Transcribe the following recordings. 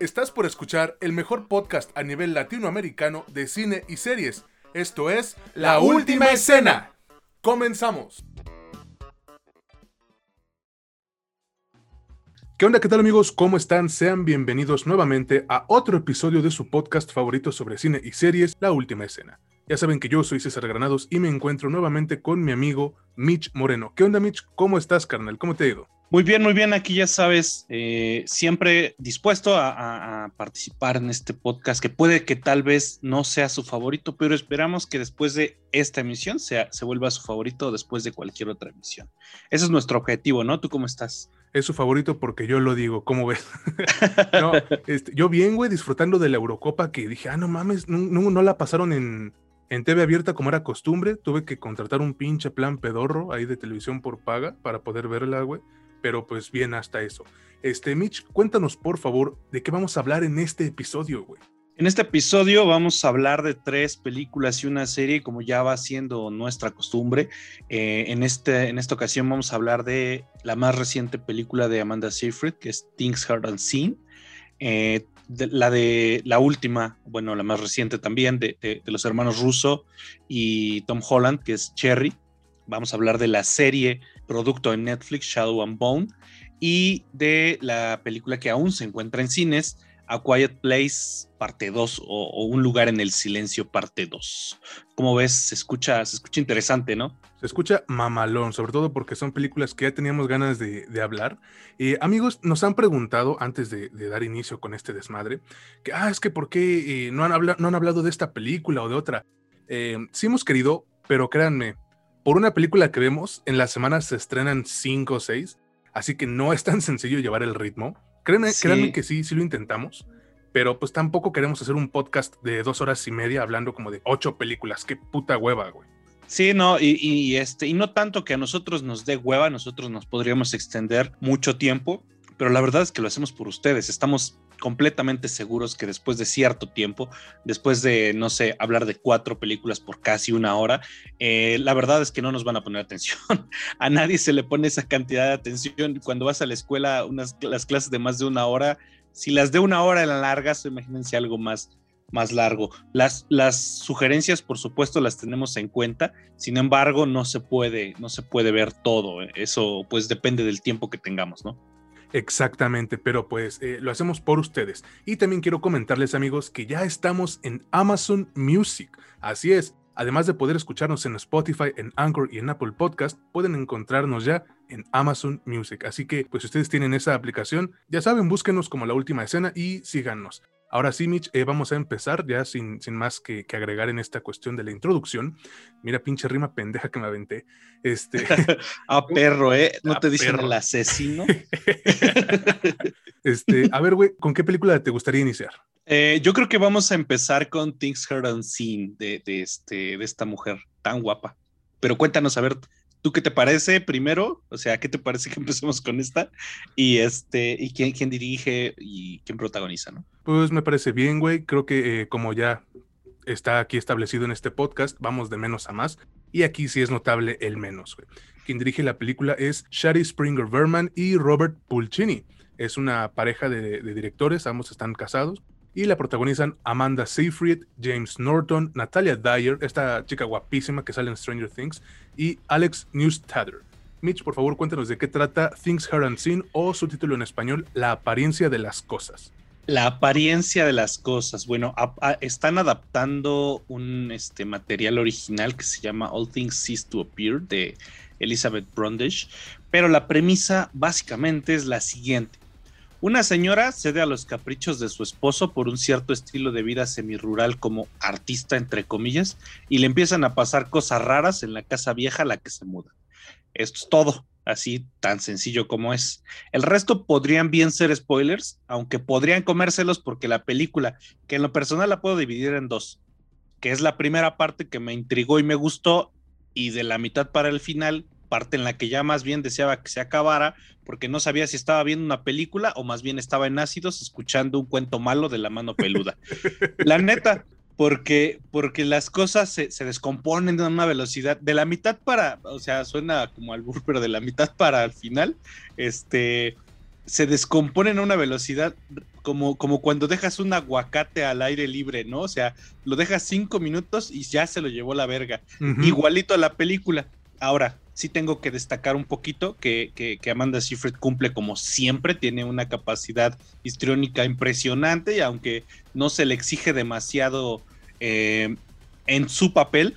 Estás por escuchar el mejor podcast a nivel latinoamericano de cine y series. Esto es La Última Escena. Comenzamos. ¿Qué onda? ¿Qué tal amigos? ¿Cómo están? Sean bienvenidos nuevamente a otro episodio de su podcast favorito sobre cine y series, La Última Escena. Ya saben que yo soy César Granados y me encuentro nuevamente con mi amigo Mitch Moreno. ¿Qué onda Mitch? ¿Cómo estás, carnal? ¿Cómo te ha ido? Muy bien, muy bien. Aquí ya sabes, eh, siempre dispuesto a, participar en este podcast que puede que tal vez no sea su favorito, pero esperamos que después de esta emisión sea, se vuelva su favorito después de cualquier otra emisión. Ese es nuestro objetivo, ¿no? ¿Tú cómo estás? Es su favorito porque yo lo digo, ¿cómo ves? Este, yo bien, güey, disfrutando de la Eurocopa que dije, ah, no mames, no, no la pasaron en, en TV abierta como era costumbre. Tuve que contratar un pinche plan pedorro ahí de televisión por paga para poder verla, güey pero pues bien hasta eso. Este, Mitch, cuéntanos por favor de qué vamos a hablar en este episodio, güey. En este episodio vamos a hablar de tres películas y una serie, como ya va siendo nuestra costumbre. Eh, en, este, en esta ocasión vamos a hablar de la más reciente película de Amanda Seyfried, que es Things Heard and Seen. Eh, la de la última, bueno, la más reciente también, de, de, los hermanos Russo y Tom Holland, que es Cherry. Vamos a hablar de la serie producto en Netflix, Shadow and Bone, y de la película que aún se encuentra en cines, A Quiet Place parte 2 o, Un lugar en el silencio parte 2. Como ves, se escucha, se escucha interesante, ¿no? Se escucha mamalón, sobre todo porque son películas que ya teníamos ganas de, hablar. Amigos, nos han preguntado antes de, dar inicio con este desmadre, que, ah, es que ¿por qué eh, no, han no han hablado de esta película o de otra? Eh, sí hemos querido, pero créanme, por una película que vemos, en la semana se estrenan cinco o seis, así que no es tan sencillo llevar el ritmo. Créanme, créanme que sí, sí lo intentamos, pero pues tampoco queremos hacer un podcast de dos horas y media hablando como de ocho películas. Qué puta hueva, güey. Sí, no, y, y, este, y no tanto que a nosotros nos dé hueva, nosotros nos podríamos extender mucho tiempo, pero la verdad es que lo hacemos por ustedes. Estamos completamente seguros que después de cierto tiempo, después de, no sé, hablar de cuatro películas por casi una hora, eh, la verdad es que no nos van a poner atención. a nadie se le pone esa cantidad de atención. Cuando vas a la escuela, unas, las clases de más de una hora, si las de una hora en la larga, imagínense algo más más largo. Las, las sugerencias, por supuesto, las tenemos en cuenta. Sin embargo, no se puede, no se puede ver todo. Eso, pues, depende del tiempo que tengamos, ¿no? Exactamente, pero pues eh, lo hacemos por ustedes. Y también quiero comentarles amigos que ya estamos en Amazon Music. Así es, además de poder escucharnos en Spotify, en Anchor y en Apple Podcast, pueden encontrarnos ya en Amazon Music. Así que pues si ustedes tienen esa aplicación, ya saben, búsquenos como la última escena y síganos. Ahora sí, Mitch, eh, vamos a empezar ya sin, sin más que, agregar en esta cuestión de la introducción. Mira, pinche rima pendeja que me aventé. Este... ah, perro, ¿eh? ¿No te dicen el asesino? este, a ver, güey, ¿con qué película te gustaría iniciar? Eh, yo creo que vamos a empezar con Things Heard Unseen de, de, este, de esta mujer tan guapa. Pero cuéntanos, a ver, ¿Tú qué te parece primero? O sea, ¿qué te parece que empecemos con esta? Y este, y quién, quién dirige y quién protagoniza, ¿no? Pues me parece bien, güey. Creo que eh, como ya está aquí establecido en este podcast, vamos de menos a más. Y aquí sí es notable el menos, güey. Quien dirige la película es Shari Springer Berman y Robert Pulcini. Es una pareja de directores, ambos están casados y la protagonizan Amanda Seyfried, James Norton, Natalia Dyer, esta chica guapísima que sale en Stranger Things, y Alex Newstadter. Mitch, por favor, cuéntanos de qué trata Things Heard and Seen o su título en español, La apariencia de las cosas. La apariencia de las cosas. Bueno, están adaptando un este, material original que se llama All Things Cease to Appear de Elizabeth Brundage, pero la premisa básicamente es la siguiente. Una señora cede a los caprichos de su esposo por un cierto estilo de vida semirural como artista, entre comillas, y le empiezan a pasar cosas raras en la casa vieja a la que se muda. Esto es todo, así tan sencillo como es. El resto podrían bien ser spoilers, aunque podrían comérselos porque la película, que en lo personal la puedo dividir en dos, que es la primera parte que me intrigó y me gustó, y de la mitad para el final parte en la que ya más bien deseaba que se acabara porque no sabía si estaba viendo una película o más bien estaba en ácidos escuchando un cuento malo de la mano peluda. la neta, porque, porque las cosas se, descomponen a una velocidad de la mitad para, o sea, suena como al pero de la mitad para el final, este, se descomponen a una velocidad como, como cuando dejas un aguacate al aire libre, ¿no? O sea, lo dejas cinco minutos y ya se lo llevó la verga. Igualito a la película. Ahora, sí tengo que destacar un poquito que, que, Amanda Seyfried cumple como siempre, tiene una capacidad histriónica impresionante y aunque no se le exige demasiado eh, en su papel,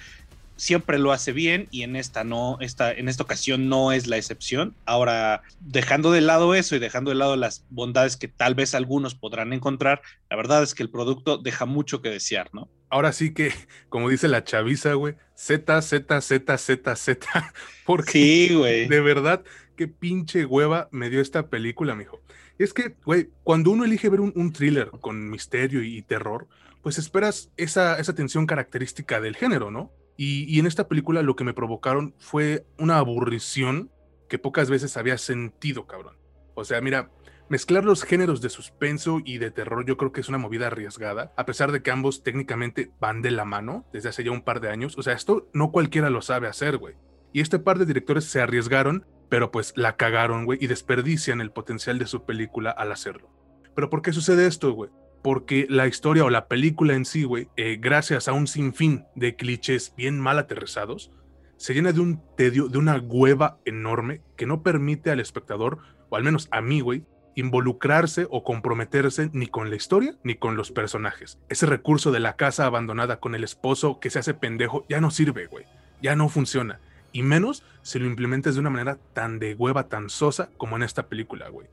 siempre lo hace bien y en esta no, esta, en esta ocasión no es la excepción. Ahora, dejando de lado eso y dejando de lado las bondades que tal vez algunos podrán encontrar, la verdad es que el producto deja mucho que desear, ¿no? Ahora sí que, como dice la chaviza, güey, Z, Z, Z, Z, Z. Porque sí, güey. De verdad, qué pinche hueva me dio esta película, mijo. Es que, güey, cuando uno elige ver un, thriller con misterio y terror, pues esperas esa, esa tensión característica del género, ¿no? Y, en esta película lo que me provocaron fue una aburrición que pocas veces había sentido, cabrón. O sea, mira, mezclar los géneros de suspenso y de terror yo creo que es una movida arriesgada, a pesar de que ambos técnicamente van de la mano desde hace ya un par de años. O sea, esto no cualquiera lo sabe hacer, güey. Y este par de directores se arriesgaron, pero pues la cagaron, güey, y desperdician el potencial de su película al hacerlo. Pero ¿por qué sucede esto, güey? Porque la historia o la película en sí, güey, eh, gracias a un sinfín de clichés bien mal aterrizados, se llena de un tedio, de una hueva enorme que no permite al espectador, o al menos a mí, güey, involucrarse o comprometerse ni con la historia ni con los personajes. Ese recurso de la casa abandonada con el esposo que se hace pendejo ya no sirve, güey. Ya no funciona. Y menos si lo implementas de una manera tan de hueva, tan sosa como en esta película, güey.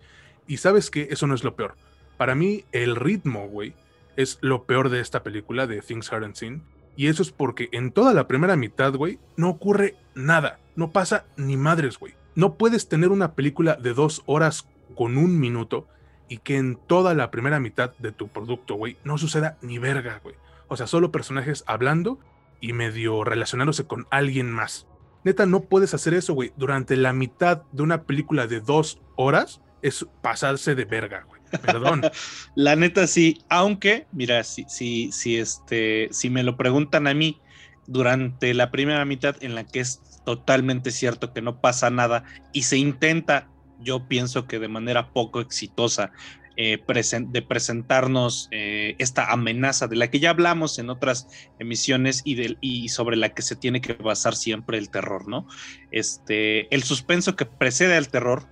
Y sabes que eso no es lo peor para mí, el ritmo, güey, es lo peor de esta película de Things Aren't Seen. Y eso es porque en toda la primera mitad, güey, no ocurre nada. No pasa ni madres, güey. No puedes tener una película de dos horas con un minuto y que en toda la primera mitad de tu producto, güey, no suceda ni verga, güey. O sea, solo personajes hablando y medio relacionándose con alguien más. Neta, no puedes hacer eso, güey. Durante la mitad de una película de dos horas es pasarse de verga, güey. Perdón. la neta sí, aunque, mira, si, si, si, este, si me lo preguntan a mí durante la primera mitad en la que es totalmente cierto que no pasa nada y se intenta, yo pienso que de manera poco exitosa, eh, de presentarnos eh, esta amenaza de la que ya hablamos en otras emisiones y, y sobre la que se tiene que basar siempre el terror, ¿no? Este, el suspenso que precede al terror,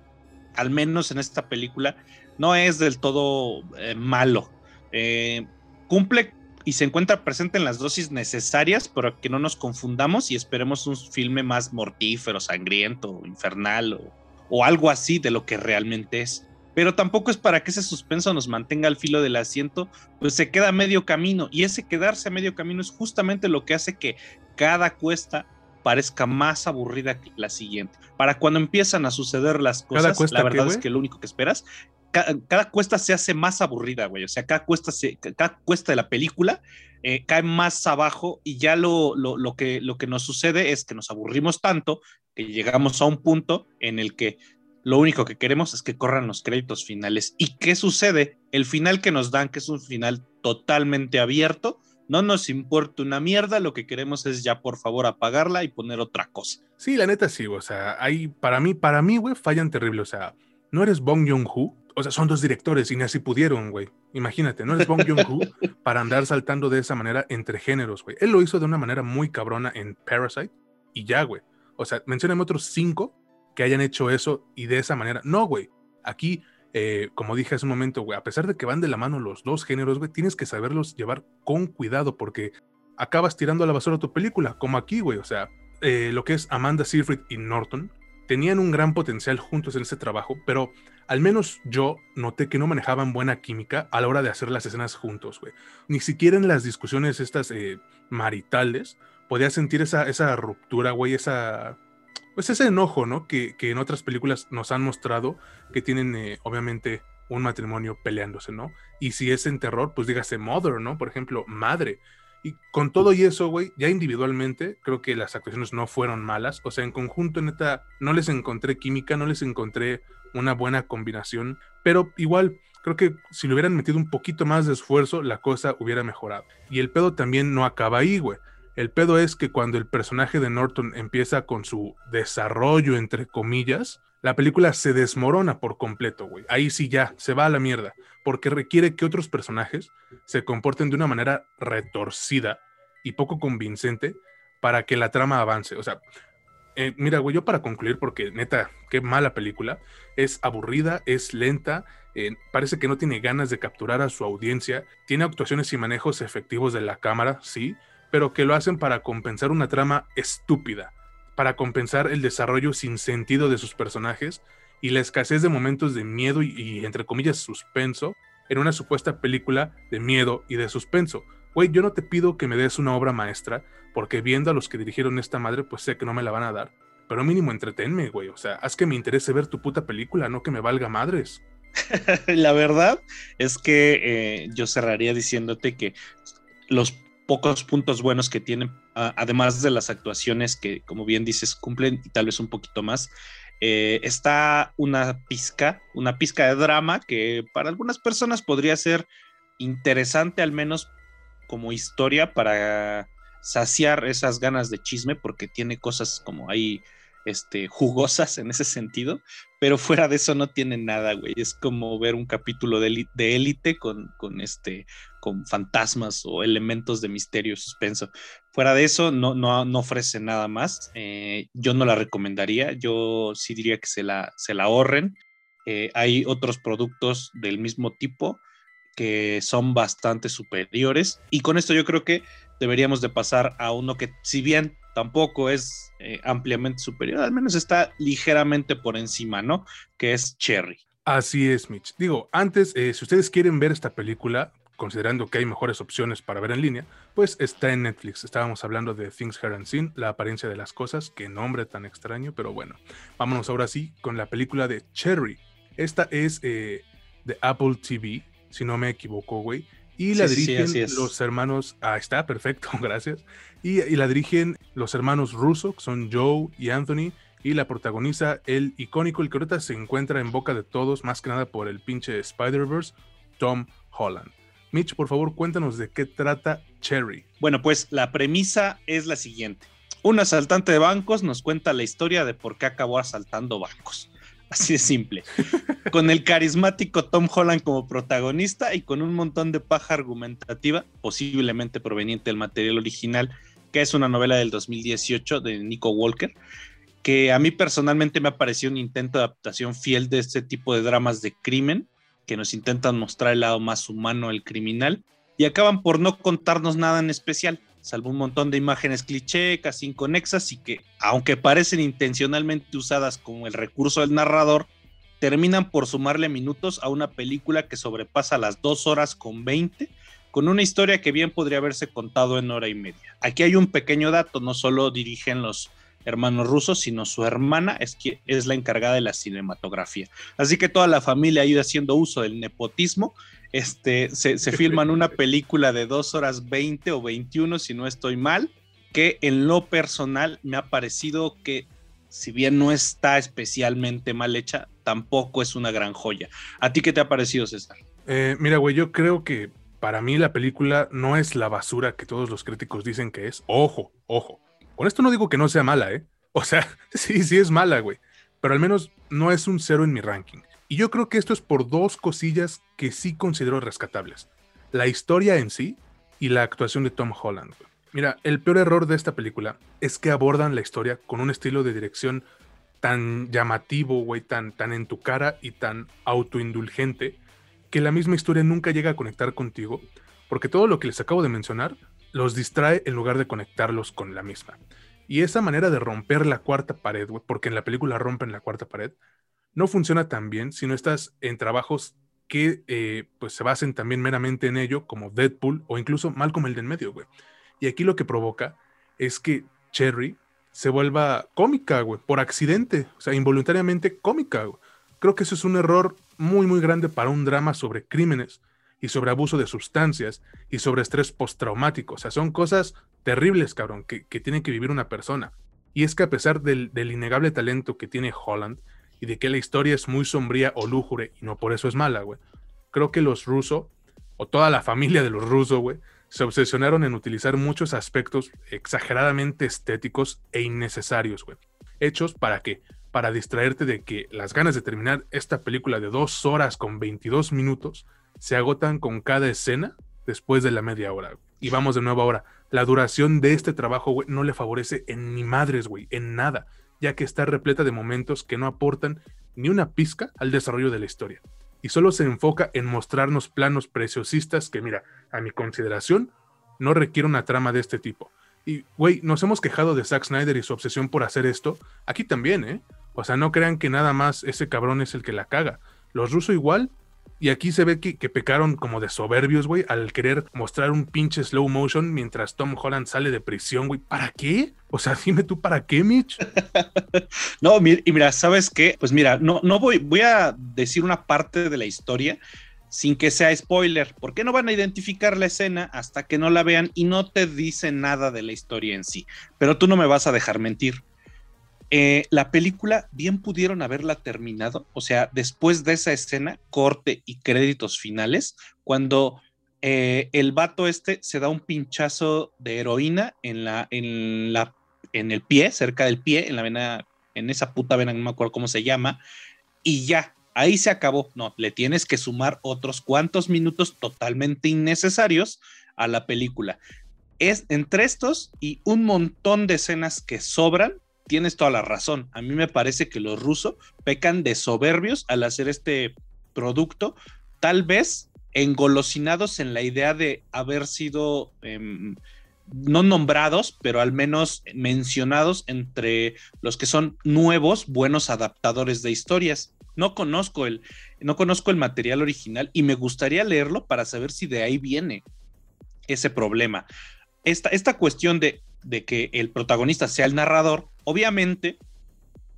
al menos en esta película, no es del todo eh, malo. Eh, cumple y se encuentra presente en las dosis necesarias para que no nos confundamos y esperemos un filme más mortífero, sangriento, infernal o, algo así de lo que realmente es. Pero tampoco es para que ese suspenso nos mantenga al filo del asiento, pues se queda a medio camino y ese quedarse a medio camino es justamente lo que hace que cada cuesta parezca más aburrida que la siguiente. Para cuando empiezan a suceder las cosas, la verdad es que lo único que esperas cada, cuesta se hace más aburrida, güey. O sea, cada cuesta, se, cada cuesta de la película eh, cae más abajo y ya lo, lo, que, lo que nos sucede es que nos aburrimos tanto que llegamos a un punto en el que lo único que queremos es que corran los créditos finales. ¿Y qué sucede? El final que nos dan, que es un final totalmente abierto, no nos importa una mierda, lo que queremos es ya por favor apagarla y poner otra cosa. Sí, la neta sí, o sea, ahí para mí, para mí, güey, fallan terrible, o sea, no eres Bong Joon-ho, o sea, son dos directores y ni así pudieron, güey. Imagínate, no es Bong Joon-ho para andar saltando de esa manera entre géneros, güey. Él lo hizo de una manera muy cabrona en Parasite y ya, güey. O sea, mencioname otros cinco que hayan hecho eso y de esa manera. No, güey. Aquí, eh, como dije hace un momento, güey, a pesar de que van de la mano los dos géneros, güey, tienes que saberlos llevar con cuidado porque acabas tirando a la basura tu película, como aquí, güey. O sea, eh, lo que es Amanda Seyfried y Norton tenían un gran potencial juntos en ese trabajo, pero al menos yo noté que no manejaban buena química a la hora de hacer las escenas juntos, güey. Ni siquiera en las discusiones estas eh, maritales podía sentir esa, esa ruptura, güey, esa... Pues ese enojo, ¿no? Que, en otras películas nos han mostrado que tienen, eh, obviamente, un matrimonio peleándose, ¿no? Y si es en terror, pues dígase mother, ¿no? Por ejemplo, madre. Y con todo y eso, güey, ya individualmente, creo que las actuaciones no fueron malas. O sea, en conjunto, neta, no les encontré química, no les encontré una buena combinación. Pero igual, creo que si le hubieran metido un poquito más de esfuerzo, la cosa hubiera mejorado. Y el pedo también no acaba ahí, güey. El pedo es que cuando el personaje de Norton empieza con su desarrollo, entre comillas, la película se desmorona por completo, güey. Ahí sí ya, se va a la mierda, porque requiere que otros personajes se comporten de una manera retorcida y poco convincente para que la trama avance. O sea, eh, mira, güey, yo para concluir, porque neta, qué mala película, es aburrida, es lenta, eh, parece que no tiene ganas de capturar a su audiencia, tiene actuaciones y manejos efectivos de la cámara, sí, pero que lo hacen para compensar una trama estúpida, para compensar el desarrollo sin sentido de sus personajes y la escasez de momentos de miedo y, entre comillas suspenso en una supuesta película de miedo y de suspenso. Güey, yo no te pido que me des una obra maestra, porque viendo a los que dirigieron esta madre, pues sé que no me la van a dar. Pero mínimo entretenme, güey. O sea, haz que me interese ver tu puta película, no que me valga madres. la verdad es que eh, yo cerraría diciéndote que los pocos puntos buenos que tienen, además de las actuaciones que, como bien dices, cumplen y tal vez un poquito más, eh, está una pizca, una pizca de drama que para algunas personas podría ser interesante, al menos como historia, para saciar esas ganas de chisme, porque tiene cosas como ahí este, jugosas en ese sentido, pero fuera de eso no tiene nada, güey. Es como ver un capítulo de élite con, con, este, con fantasmas o elementos de misterio suspenso. Fuera de eso, no, no, no ofrece nada más. Eh, yo no la recomendaría, yo sí diría que se la, se la ahorren. Eh, hay otros productos del mismo tipo que son bastante superiores. Y con esto yo creo que deberíamos de pasar a uno que, si bien tampoco es eh, ampliamente superior, al menos está ligeramente por encima, ¿no? Que es Cherry. Así es, Mitch. Digo, antes, eh, si ustedes quieren ver esta película, considerando que hay mejores opciones para ver en línea, pues está en Netflix. Estábamos hablando de Things Heard and Seen, la apariencia de las cosas, qué nombre tan extraño, pero bueno. Vámonos ahora sí con la película de Cherry. Esta es eh, de Apple TV, si no me equivoco, güey. Y la dirigen los hermanos. Ah, está, perfecto, gracias. Y, la dirigen los hermanos Russo, que son Joe y Anthony. Y la protagoniza el icónico, el que ahorita se encuentra en boca de todos, más que nada por el pinche Spider-Verse, Tom Holland. Mitch, por favor, cuéntanos de qué trata Cherry. Bueno, pues la premisa es la siguiente. Un asaltante de bancos nos cuenta la historia de por qué acabó asaltando bancos. Así de simple. con el carismático Tom Holland como protagonista y con un montón de paja argumentativa, posiblemente proveniente del material original, que es una novela del 2018 de Nico Walker, que a mí personalmente me ha parecido un intento de adaptación fiel de este tipo de dramas de crimen, que nos intentan mostrar el lado más humano del criminal y acaban por no contarnos nada en especial salvo un montón de imágenes cliché, casi inconexas y que, aunque parecen intencionalmente usadas como el recurso del narrador, terminan por sumarle minutos a una película que sobrepasa las dos horas con 20, con una historia que bien podría haberse contado en hora y media. Aquí hay un pequeño dato, no solo dirigen los hermanos rusos, sino su hermana es, que es la encargada de la cinematografía. Así que toda la familia ha ido haciendo uso del nepotismo este, se, se filman una película de dos horas 20 o 21, si no estoy mal, que en lo personal me ha parecido que, si bien no está especialmente mal hecha, tampoco es una gran joya. ¿A ti qué te ha parecido, César? Eh, mira, güey, yo creo que para mí la película no es la basura que todos los críticos dicen que es. Ojo, ojo. Con esto no digo que no sea mala, ¿eh? O sea, sí, sí es mala, güey. Pero al menos no es un cero en mi ranking. Y yo creo que esto es por dos cosillas que sí considero rescatables. La historia en sí y la actuación de Tom Holland. Mira, el peor error de esta película es que abordan la historia con un estilo de dirección tan llamativo, güey, tan, tan en tu cara y tan autoindulgente, que la misma historia nunca llega a conectar contigo, porque todo lo que les acabo de mencionar los distrae en lugar de conectarlos con la misma. Y esa manera de romper la cuarta pared, porque en la película rompen la cuarta pared, no funciona tan bien si no estás en trabajos que eh, pues se basen también meramente en ello, como Deadpool o incluso Malcolm el de en medio, güey. Y aquí lo que provoca es que Cherry se vuelva cómica, güey, por accidente, o sea, involuntariamente cómica. Creo que eso es un error muy, muy grande para un drama sobre crímenes y sobre abuso de sustancias y sobre estrés postraumático. O sea, son cosas terribles, cabrón, que, tiene que vivir una persona. Y es que a pesar del, del innegable talento que tiene Holland, y de que la historia es muy sombría o lúgubre y no por eso es mala, güey. Creo que los rusos, o toda la familia de los rusos, güey, se obsesionaron en utilizar muchos aspectos exageradamente estéticos e innecesarios, güey. Hechos para qué? para distraerte de que las ganas de terminar esta película de dos horas con 22 minutos se agotan con cada escena después de la media hora. Y vamos de nuevo ahora. La duración de este trabajo, güey, no le favorece en ni madres, güey, en nada, ya que está repleta de momentos que no aportan ni una pizca al desarrollo de la historia. Y solo se enfoca en mostrarnos planos preciosistas que, mira, a mi consideración, no requiere una trama de este tipo. Y, güey, nos hemos quejado de Zack Snyder y su obsesión por hacer esto. Aquí también, ¿eh? O sea, no crean que nada más ese cabrón es el que la caga. Los rusos igual y aquí se ve que, pecaron como de soberbios, güey, al querer mostrar un pinche slow motion mientras Tom Holland sale de prisión, güey. ¿Para qué? O sea, dime tú, ¿para qué, Mitch? no, y mira, ¿sabes qué? Pues mira, no, no voy, voy a decir una parte de la historia sin que sea spoiler, porque no van a identificar la escena hasta que no la vean y no te dicen nada de la historia en sí. Pero tú no me vas a dejar mentir. Eh, la película bien pudieron haberla terminado, o sea, después de esa escena, corte y créditos finales, cuando eh, el vato este se da un pinchazo de heroína en la, en la, en el pie, cerca del pie, en la vena, en esa puta vena, no me acuerdo cómo se llama, y ya, ahí se acabó. No, le tienes que sumar otros cuantos minutos totalmente innecesarios a la película. Es entre estos y un montón de escenas que sobran, tienes toda la razón. A mí me parece que los rusos pecan de soberbios al hacer este producto, tal vez engolosinados en la idea de haber sido em, no nombrados, pero al menos mencionados entre los que son nuevos, buenos adaptadores de historias. No conozco el, no conozco el material original y me gustaría leerlo para saber si de ahí viene ese problema. Esta, esta cuestión de de que el protagonista sea el narrador, obviamente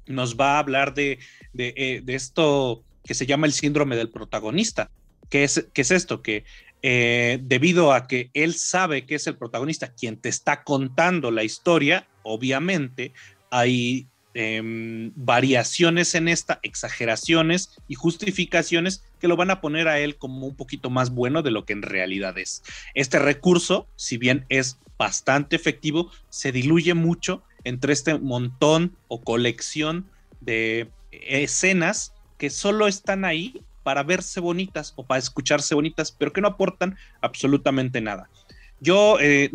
nos va a hablar de, de, eh, esto que se llama el síndrome del protagonista. ¿Qué es, es esto? Que eh, debido a que él sabe que es el protagonista quien te está contando la historia, obviamente hay em, variaciones en esta, exageraciones y justificaciones que lo van a poner a él como un poquito más bueno de lo que en realidad es. Este recurso, si bien es bastante efectivo, se diluye mucho entre este montón o colección de escenas que solo están ahí para verse bonitas o para escucharse bonitas, pero que no aportan absolutamente nada. Yo, eh,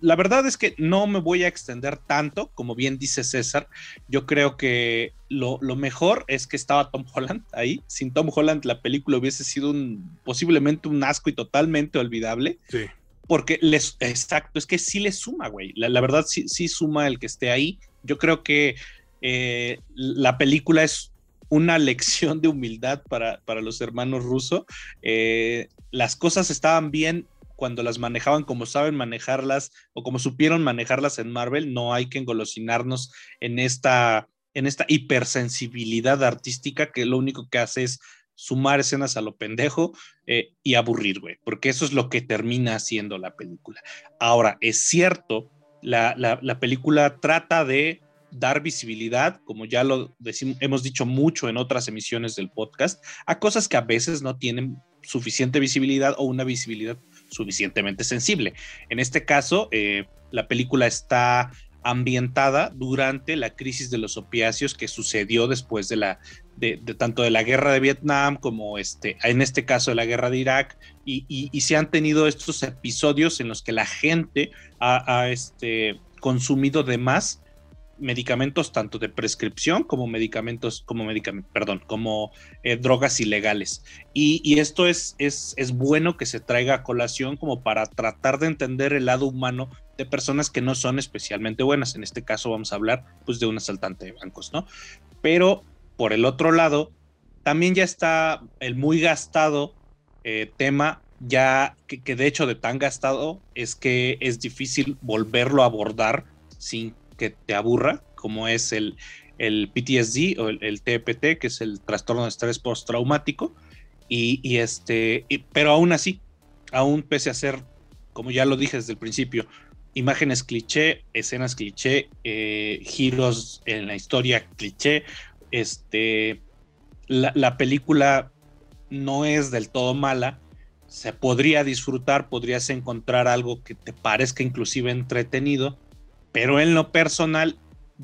la verdad es que no me voy a extender tanto, como bien dice César. Yo creo que lo, mejor es que estaba Tom Holland ahí. Sin Tom Holland, la película hubiese sido un, posiblemente un asco y totalmente olvidable. Sí. Porque les, exacto, es que sí le suma, güey. La, verdad sí, sí suma el que esté ahí. Yo creo que eh, la película es una lección de humildad para, para los hermanos rusos. Eh, las cosas estaban bien cuando las manejaban como saben manejarlas o como supieron manejarlas en Marvel, no hay que engolosinarnos en esta, en esta hipersensibilidad artística que lo único que hace es sumar escenas a lo pendejo eh, y aburrir, güey, porque eso es lo que termina haciendo la película. Ahora, es cierto, la, la, película trata de dar visibilidad, como ya lo hemos dicho mucho en otras emisiones del podcast, a cosas que a veces no tienen suficiente visibilidad o una visibilidad suficientemente sensible. En este caso, eh, la película está ambientada durante la crisis de los opiáceos que sucedió después de la de, tanto de la guerra de Vietnam como este en este caso de la guerra de Irak y, se han tenido estos episodios en los que la gente ha, ha este, consumido de más medicamentos tanto de prescripción como medicamentos, como medicamentos, perdón, como eh, drogas ilegales. Y, esto es, es, es, bueno que se traiga a colación como para tratar de entender el lado humano de personas que no son especialmente buenas. En este caso vamos a hablar pues de un asaltante de bancos, ¿no? Pero por el otro lado, también ya está el muy gastado eh, tema ya que, de hecho de tan gastado es que es difícil volverlo a abordar sin que te aburra, como es el, el PTSD o el, TPT, que es el trastorno de estrés postraumático. Y, y este, pero aún así, aún pese a ser, como ya lo dije desde el principio, imágenes cliché, escenas cliché, eh, giros en la historia cliché, este, la, la, película no es del todo mala, se podría disfrutar, podrías encontrar algo que te parezca inclusive entretenido, pero en lo personal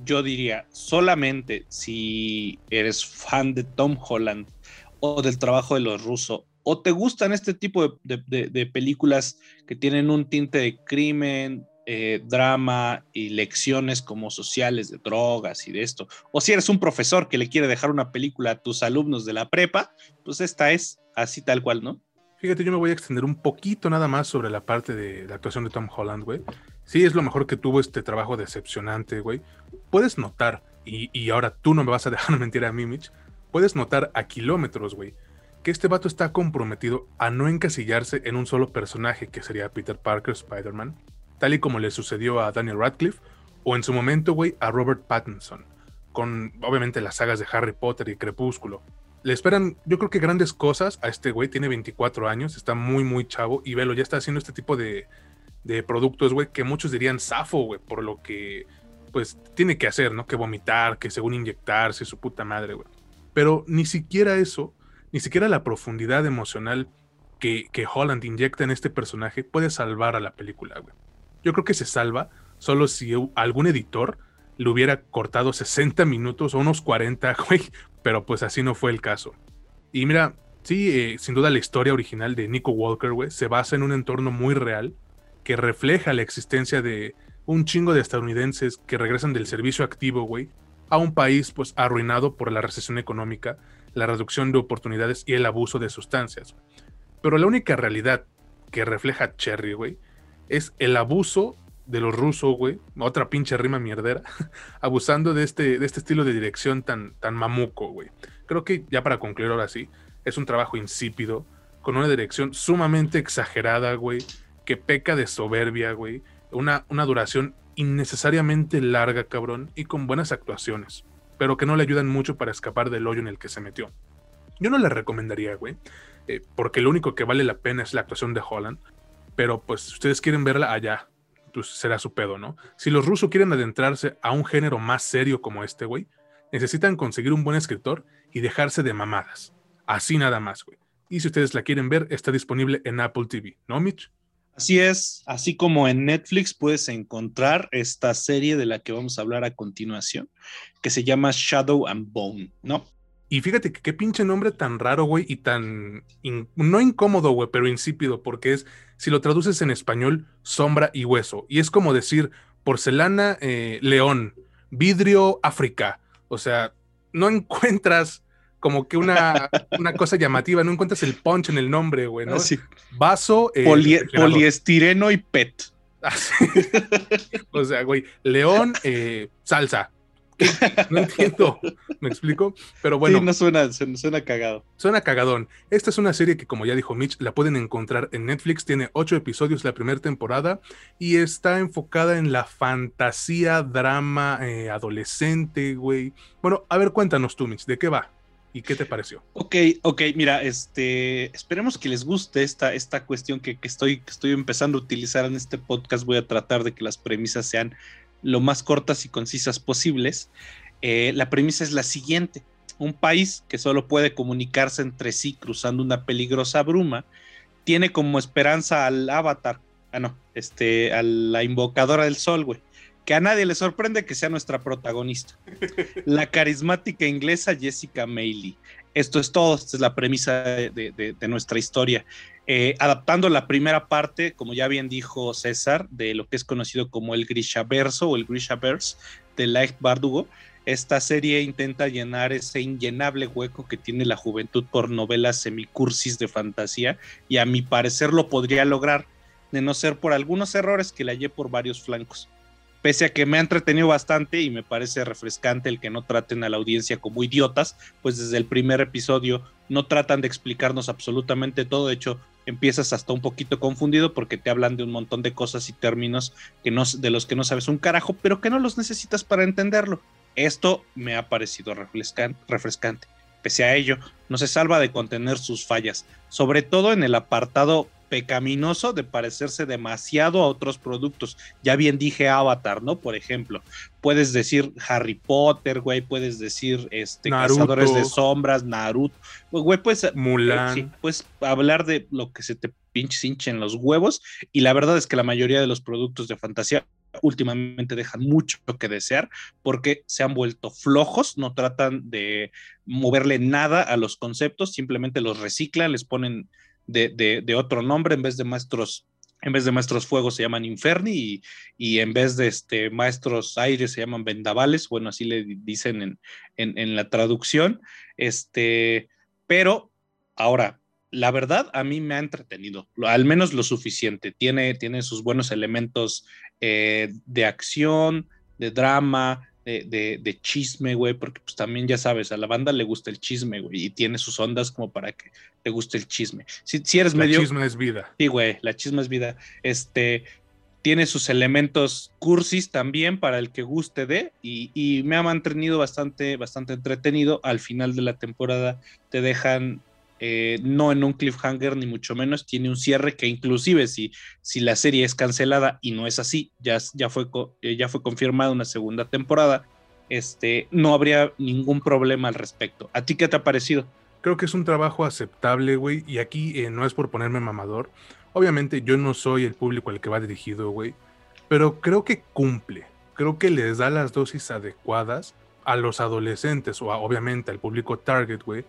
yo diría, solamente si eres fan de Tom Holland o del trabajo de los rusos, o te gustan este tipo de, películas que tienen un tinte de crimen, eh, drama y lecciones como sociales de drogas y de esto, o si eres un profesor que le quiere dejar una película a tus alumnos de la prepa, pues esta es así tal cual, ¿no? Fíjate, yo me voy a extender un poquito nada más sobre la parte de la actuación de Tom Holland, güey. Sí, es lo mejor que tuvo este trabajo decepcionante, güey. Puedes notar, y, ahora tú no me vas a dejar mentir a mí, Mitch, puedes notar a kilómetros, güey, que este vato está comprometido a no encasillarse en un solo personaje que sería Peter Parker, Spider-Man, tal y como le sucedió a Daniel Radcliffe, o en su momento, güey, a Robert Pattinson, con obviamente las sagas de Harry Potter y Crepúsculo. Le esperan, yo creo que grandes cosas a este güey, tiene 24 años, está muy, muy chavo, y velo, ya está haciendo este tipo de, de productos, güey, que muchos dirían zafo, güey, por lo que, pues, tiene que hacer, ¿no? Que vomitar, que según inyectarse, su puta madre, güey. Pero ni siquiera eso, ni siquiera la profundidad emocional que, que Holland inyecta en este personaje puede salvar a la película, güey. Yo creo que se salva solo si algún editor le hubiera cortado 60 minutos o unos 40, güey, pero pues así no fue el caso. Y mira, sí, eh, sin duda la historia original de Nico Walker, güey, se basa en un entorno muy real que refleja la existencia de un chingo de estadounidenses que regresan del servicio activo, güey, a un país pues arruinado por la recesión económica, la reducción de oportunidades y el abuso de sustancias. Pero la única realidad que refleja Cherry, güey, es el abuso de los rusos, güey, otra pinche rima mierdera, abusando de este, de este estilo de dirección tan, tan mamuco, güey. Creo que ya para concluir ahora sí, es un trabajo insípido, con una dirección sumamente exagerada, güey, que peca de soberbia, güey. Una, una duración innecesariamente larga, cabrón, y con buenas actuaciones, pero que no le ayudan mucho para escapar del hoyo en el que se metió. Yo no le recomendaría, güey, eh, porque lo único que vale la pena es la actuación de Holland, pero pues si ustedes quieren verla allá, pues será su pedo, ¿no? Si los rusos quieren adentrarse a un género más serio como este, güey, necesitan conseguir un buen escritor y dejarse de mamadas. Así nada más, güey. Y si ustedes la quieren ver, está disponible en Apple TV, ¿no, Mitch? Así es, así como en Netflix puedes encontrar esta serie de la que vamos a hablar a continuación, que se llama Shadow and Bone, ¿no? Y fíjate que qué pinche nombre tan raro, güey, y tan, no incómodo, güey, pero insípido, porque es, si lo traduces en español, sombra y hueso. Y es como decir porcelana, eh, león, vidrio, África. O sea, no encuentras como que una, una cosa llamativa, no encuentras el punch en el nombre, güey, ¿no? Ah, Vaso. Eh, poliestireno y pet. O sea, güey, león, eh, salsa. No entiendo, ¿me explico? Pero bueno. Sí, no suena, suena cagado. Suena cagadón. Esta es una serie que, como ya dijo Mitch, la pueden encontrar en Netflix. Tiene ocho episodios la primera temporada y está enfocada en la fantasía, drama, eh, adolescente, güey. Bueno, a ver, cuéntanos tú, Mitch, ¿de qué va? ¿Y qué te pareció? Ok, ok, mira, este, esperemos que les guste esta, esta cuestión que, estoy, estoy empezando a utilizar en este podcast. Voy a tratar de que las premisas sean lo más cortas y concisas posibles. Eh, la premisa es la siguiente. Un país que solo puede comunicarse entre sí cruzando una peligrosa bruma, tiene como esperanza al avatar, ah no, este, a la invocadora del sol, güey que a nadie le sorprende que sea nuestra protagonista, la carismática inglesa Jessica Mailey. Esto es todo, esta es la premisa de, nuestra historia. Eh, adaptando la primera parte, como ya bien dijo César, de lo que es conocido como el Grishaverso o el Grishaverse de Light Bardugo, esta serie intenta llenar ese inllenable hueco que tiene la juventud por novelas semicursis de fantasía y a mi parecer lo podría lograr, de no ser por algunos errores que le hallé por varios flancos. Pese a que me ha entretenido bastante y me parece refrescante el que no traten a la audiencia como idiotas, pues desde el primer episodio no tratan de explicarnos absolutamente todo, de hecho empiezas hasta un poquito confundido porque te hablan de un montón de cosas y términos que no, de los que no sabes un carajo, pero que no los necesitas para entenderlo. Esto me ha parecido refrescante. Pese a ello, no se salva de contener sus fallas, sobre todo en el apartado pecaminoso de parecerse demasiado a otros productos. Ya bien dije Avatar, ¿no? Por ejemplo, puedes decir Harry Potter, güey, puedes decir este Cazadores de Sombras, Naruto, güey, pues eh, Mulan. pues hablar de lo que se te pinche hinche en los huevos y la verdad es que la mayoría de los productos de fantasía últimamente dejan mucho que desear porque se han vuelto flojos, no tratan de moverle nada a los conceptos, simplemente los reciclan, les ponen de, otro nombre en vez de maestros. En vez de maestros fuego se llaman inferni y, en vez de este, maestros aire se llaman vendavales, bueno, así le dicen en, en la traducción. Este, pero ahora, la verdad a mí me ha entretenido, al menos lo suficiente. Tiene, tiene sus buenos elementos eh, de acción, de drama, de, chisme, güey, porque pues también ya sabes, a la banda le gusta el chisme, güey, y tiene sus ondas como para que te guste el chisme. Si, si eres medio... La chisme es vida. Sí, güey, la chisme es vida. Este, tiene sus elementos cursis también para el que guste de, y, y me ha mantenido bastante, bastante entretenido. Al final de la temporada te dejan eh, no en un cliffhanger ni mucho menos, tiene un cierre que inclusive si, si la serie es cancelada y no es así, ya, ya, fue, eh, ya fue confirmada una segunda temporada, este, no habría ningún problema al respecto. ¿A ti qué te ha parecido? Creo que es un trabajo aceptable, güey, y aquí eh, no es por ponerme mamador. Obviamente yo no soy el público al que va dirigido, güey, pero creo que cumple. Creo que les da las dosis adecuadas a los adolescentes o obviamente al público target, güey,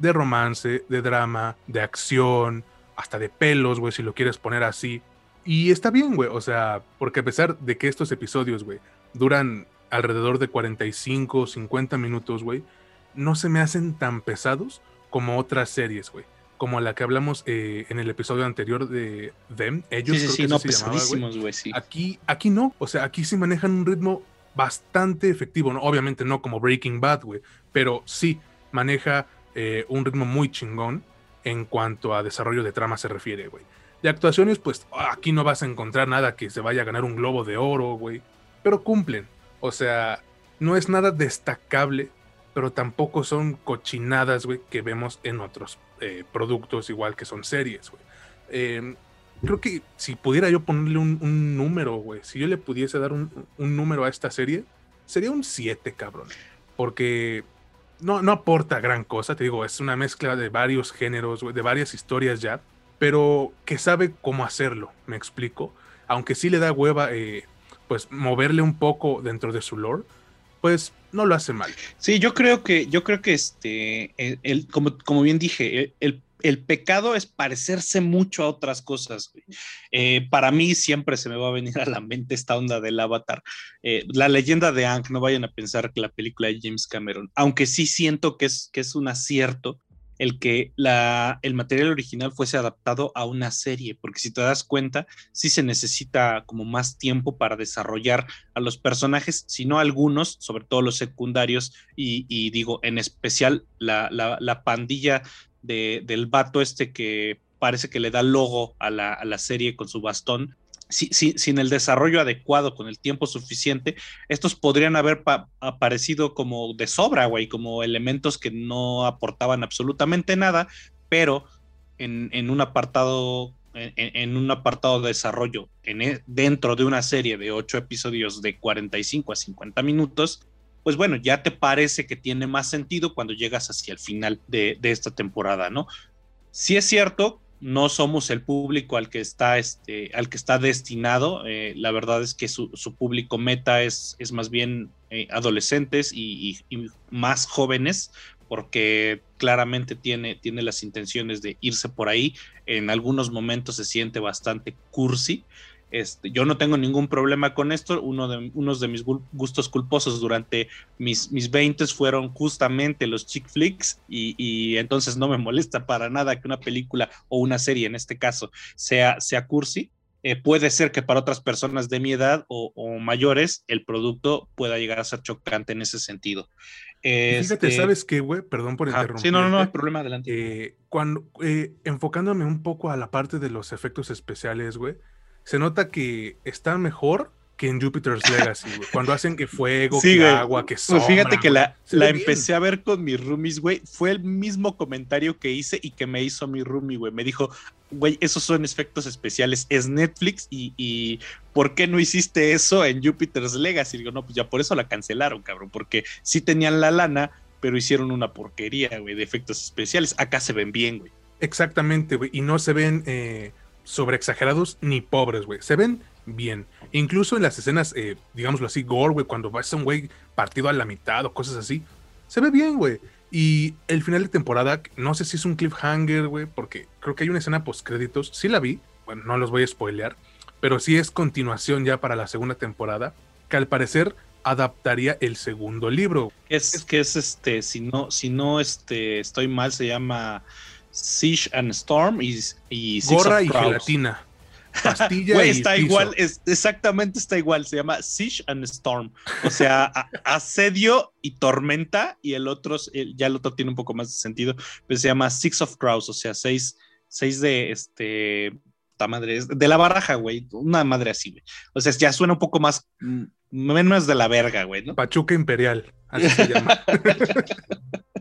de romance, de drama, de acción, hasta de pelos, güey, si lo quieres poner así. Y está bien, güey, o sea, porque a pesar de que estos episodios, güey, duran alrededor de 45, 50 minutos, güey, no se me hacen tan pesados como otras series, güey. Como la que hablamos eh, en el episodio anterior de Them. Ellos sí, sí, no, pesadísimos, güey. Sí. Aquí, aquí no, o sea, aquí sí manejan un ritmo bastante efectivo, ¿no? Obviamente no como Breaking Bad, güey, pero sí maneja eh, un ritmo muy chingón en cuanto a desarrollo de trama se refiere, güey. De actuaciones, pues aquí no vas a encontrar nada que se vaya a ganar un globo de oro, güey. Pero cumplen. O sea, no es nada destacable, pero tampoco son cochinadas, güey, que vemos en otros eh, productos, igual que son series, güey. Em, creo que si pudiera yo ponerle un, número, güey, si yo le pudiese dar un, un número a esta serie, sería un 7, cabrón. Porque no, no aporta gran cosa, te digo, es una mezcla de varios géneros, de varias historias ya, pero que sabe cómo hacerlo, me explico. Aunque sí le da hueva, eh, pues moverle un poco dentro de su lore, pues no lo hace mal. Sí, yo creo que, yo creo que este, como, como bien dije, el pecado es parecerse mucho a otras cosas. Eh, para mí siempre se me va a venir a la mente esta onda del avatar. Eh, la leyenda de Aang, no vayan a pensar que la película de James Cameron, aunque sí siento que es, que es un acierto el que la, el material original fuese adaptado a una serie, porque si te das cuenta, sí se necesita como más tiempo para desarrollar a los personajes, si no algunos, sobre todo los secundarios, y, digo, en especial la, la pandilla del vato este que parece que le da logo a la, serie con su bastón, sin el desarrollo adecuado, con el tiempo suficiente, estos podrían haber aparecido como de sobra, güey, como elementos que no aportaban absolutamente nada, pero en, un apartado en, un apartado de desarrollo en, e, dentro de una serie de ocho episodios de 45 a 50 minutos, pues bueno, ya te parece que tiene más sentido cuando llegas hacia el final de, esta temporada, ¿no? Si es cierto, no somos el público al que está, este, al que está destinado. Eh, la verdad es que su, público meta es, más bien eh, adolescentes y, más jóvenes, porque claramente tiene, tiene las intenciones de irse por ahí. En algunos momentos se siente bastante cursi. Este, yo no tengo ningún problema con esto. Uno de, unos de mis gustos culposos durante mis, mis 20 fueron justamente los chick flicks y, entonces no me molesta para nada que una película o una serie en este caso sea, sea cursi. Eh, puede ser que para otras personas de mi edad o, mayores el producto pueda llegar a ser chocante en ese sentido. Fíjate, este ¿sabes qué, güey? Perdón por interrumpir. Sí, no, no, no, hay problema, adelante. Eh, cuando, eh, enfocándome un poco a la parte de los efectos especiales, güey, se nota que está mejor que en Jupiter's Legacy, Cuando hacen que fuego, que agua, que sombra. Pues fíjate que la, la empecé a ver con mis roomies, güey. Fue el mismo comentario que hice y que me hizo mi roomie, güey. Me dijo, güey, esos son efectos especiales. Es Netflix y, ¿por qué no hiciste eso en Jupiter's Legacy? digo, no, pues ya por eso la cancelaron, cabrón. Porque sí tenían la lana, pero hicieron una porquería, güey, de efectos especiales. Acá se ven bien, güey. Exactamente, güey. Y no se ven... Eh sobre exagerados ni pobres, güey. Se ven bien. Incluso en las escenas, eh, digámoslo así, gore, güey, cuando va a un güey partido a la mitad o cosas así, se ve bien, güey. Y el final de temporada, no sé si es un cliffhanger, güey, porque creo que hay una escena post créditos. Sí la vi, bueno, no los voy a spoilear, pero sí es continuación ya para la segunda temporada, que al parecer adaptaría el segundo libro. Es que es este, si no, si no este, estoy mal, se llama Siege and Storm y, y Gorra y gelatina. Pastilla Güey, está igual, es, exactamente está igual, se llama Siege and Storm. O sea, asedio y tormenta, y el otro, ya el otro tiene un poco más de sentido, pero se llama Six of Crows, o sea, seis, seis de este, madre, de la baraja, güey, una madre así, güey. O sea, ya suena un poco más, mm, menos de la verga, güey, ¿no? Pachuca Imperial, así se llama.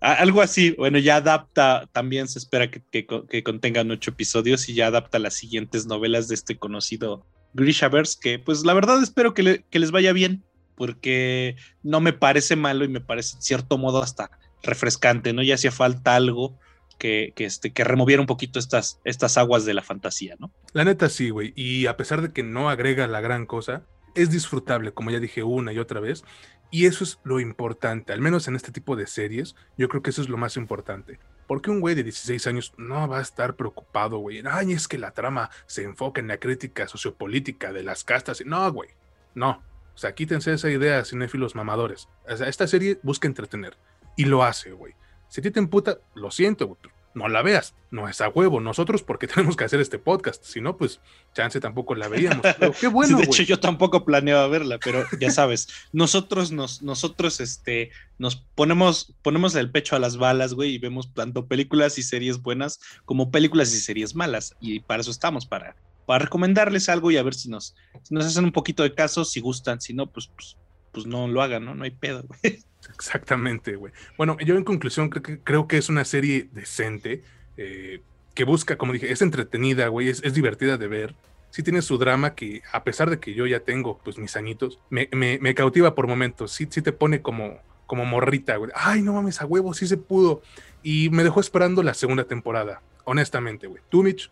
Algo así, bueno, ya adapta, también se espera que, que, contengan ocho episodios y ya adapta las siguientes novelas de este conocido Grishaverse, que pues la verdad espero que, les vaya bien, porque no me parece malo y me parece en cierto modo hasta refrescante, ¿no? Ya hacía falta algo que, que, este, que removiera un poquito estas, estas aguas de la fantasía, ¿no? La neta sí, güey, y a pesar de que no agrega la gran cosa, es disfrutable, como ya dije una y otra vez, y eso es lo importante, al menos en este tipo de series, yo creo que eso es lo más importante. Porque un güey de 16 años no va a estar preocupado, güey. Ay, es que la trama se enfoca en la crítica sociopolítica de las castas. No, güey. No. O sea, quítense esa idea, cinéfilos mamadores. O sea, esta serie busca entretener. Y lo hace, güey. Si a ti te emputa, lo siento, güey no la veas. No es a huevo. Nosotros, porque tenemos que hacer este podcast. Si no, pues chance tampoco la veíamos. Pero qué bueno. de hecho, yo tampoco planeaba verla, pero ya sabes, nosotros nos, nosotros, este, nos ponemos, ponemos el pecho a las balas, güey, y vemos tanto películas y series buenas como películas y series malas. Y para eso estamos, para, para recomendarles algo y a ver si nos, si nos hacen un poquito de caso, si gustan, si no, pues, pues, pues no lo hagan, ¿no? No hay pedo, güey. Exactamente, güey. Bueno, yo en conclusión creo que, es una serie decente, eh, que busca, como dije, es entretenida, güey, es, divertida de ver. Sí tiene su drama que, a pesar de que yo ya tengo, pues, mis añitos, me, me, cautiva por momentos. Sí, sí te pone como, como morrita, güey. Ay, no mames, a huevo, sí se pudo. Y me dejó esperando la segunda temporada, honestamente, güey. ¿Tú, Mitch?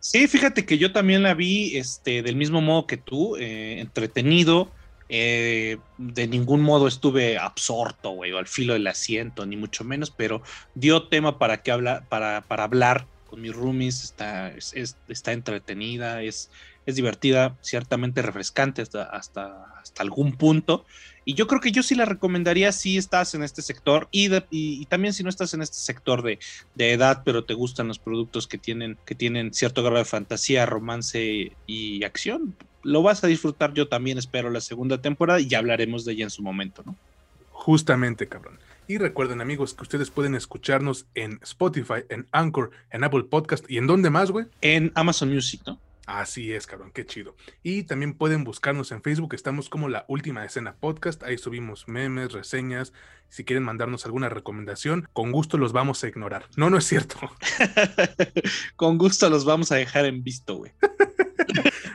Sí, fíjate que yo también la vi este, del mismo modo que tú, eh, entretenido eh, de ningún modo estuve absorto, güey, o al filo del asiento, ni mucho menos, pero dio tema para que habla, para, para hablar con mis roomies, está, está entretenida, es, es divertida, ciertamente refrescante hasta, hasta, hasta algún punto. Y yo creo que yo sí la recomendaría si estás en este sector y, y, también si no estás en este sector de, de, edad, pero te gustan los productos que tienen, que tienen cierto grado de fantasía, romance y acción, lo vas a disfrutar. Yo también espero la segunda temporada y ya hablaremos de ella en su momento, ¿no? Justamente, cabrón. Y recuerden, amigos, que ustedes pueden escucharnos en Spotify, en Anchor, en Apple Podcast y en dónde más, güey? En Amazon Music, ¿no? Así es, cabrón, qué chido. Y también pueden buscarnos en Facebook, estamos como la última escena podcast, ahí subimos memes, reseñas, si quieren mandarnos alguna recomendación, con gusto los vamos a ignorar. No, no es cierto. con gusto los vamos a dejar en visto, güey.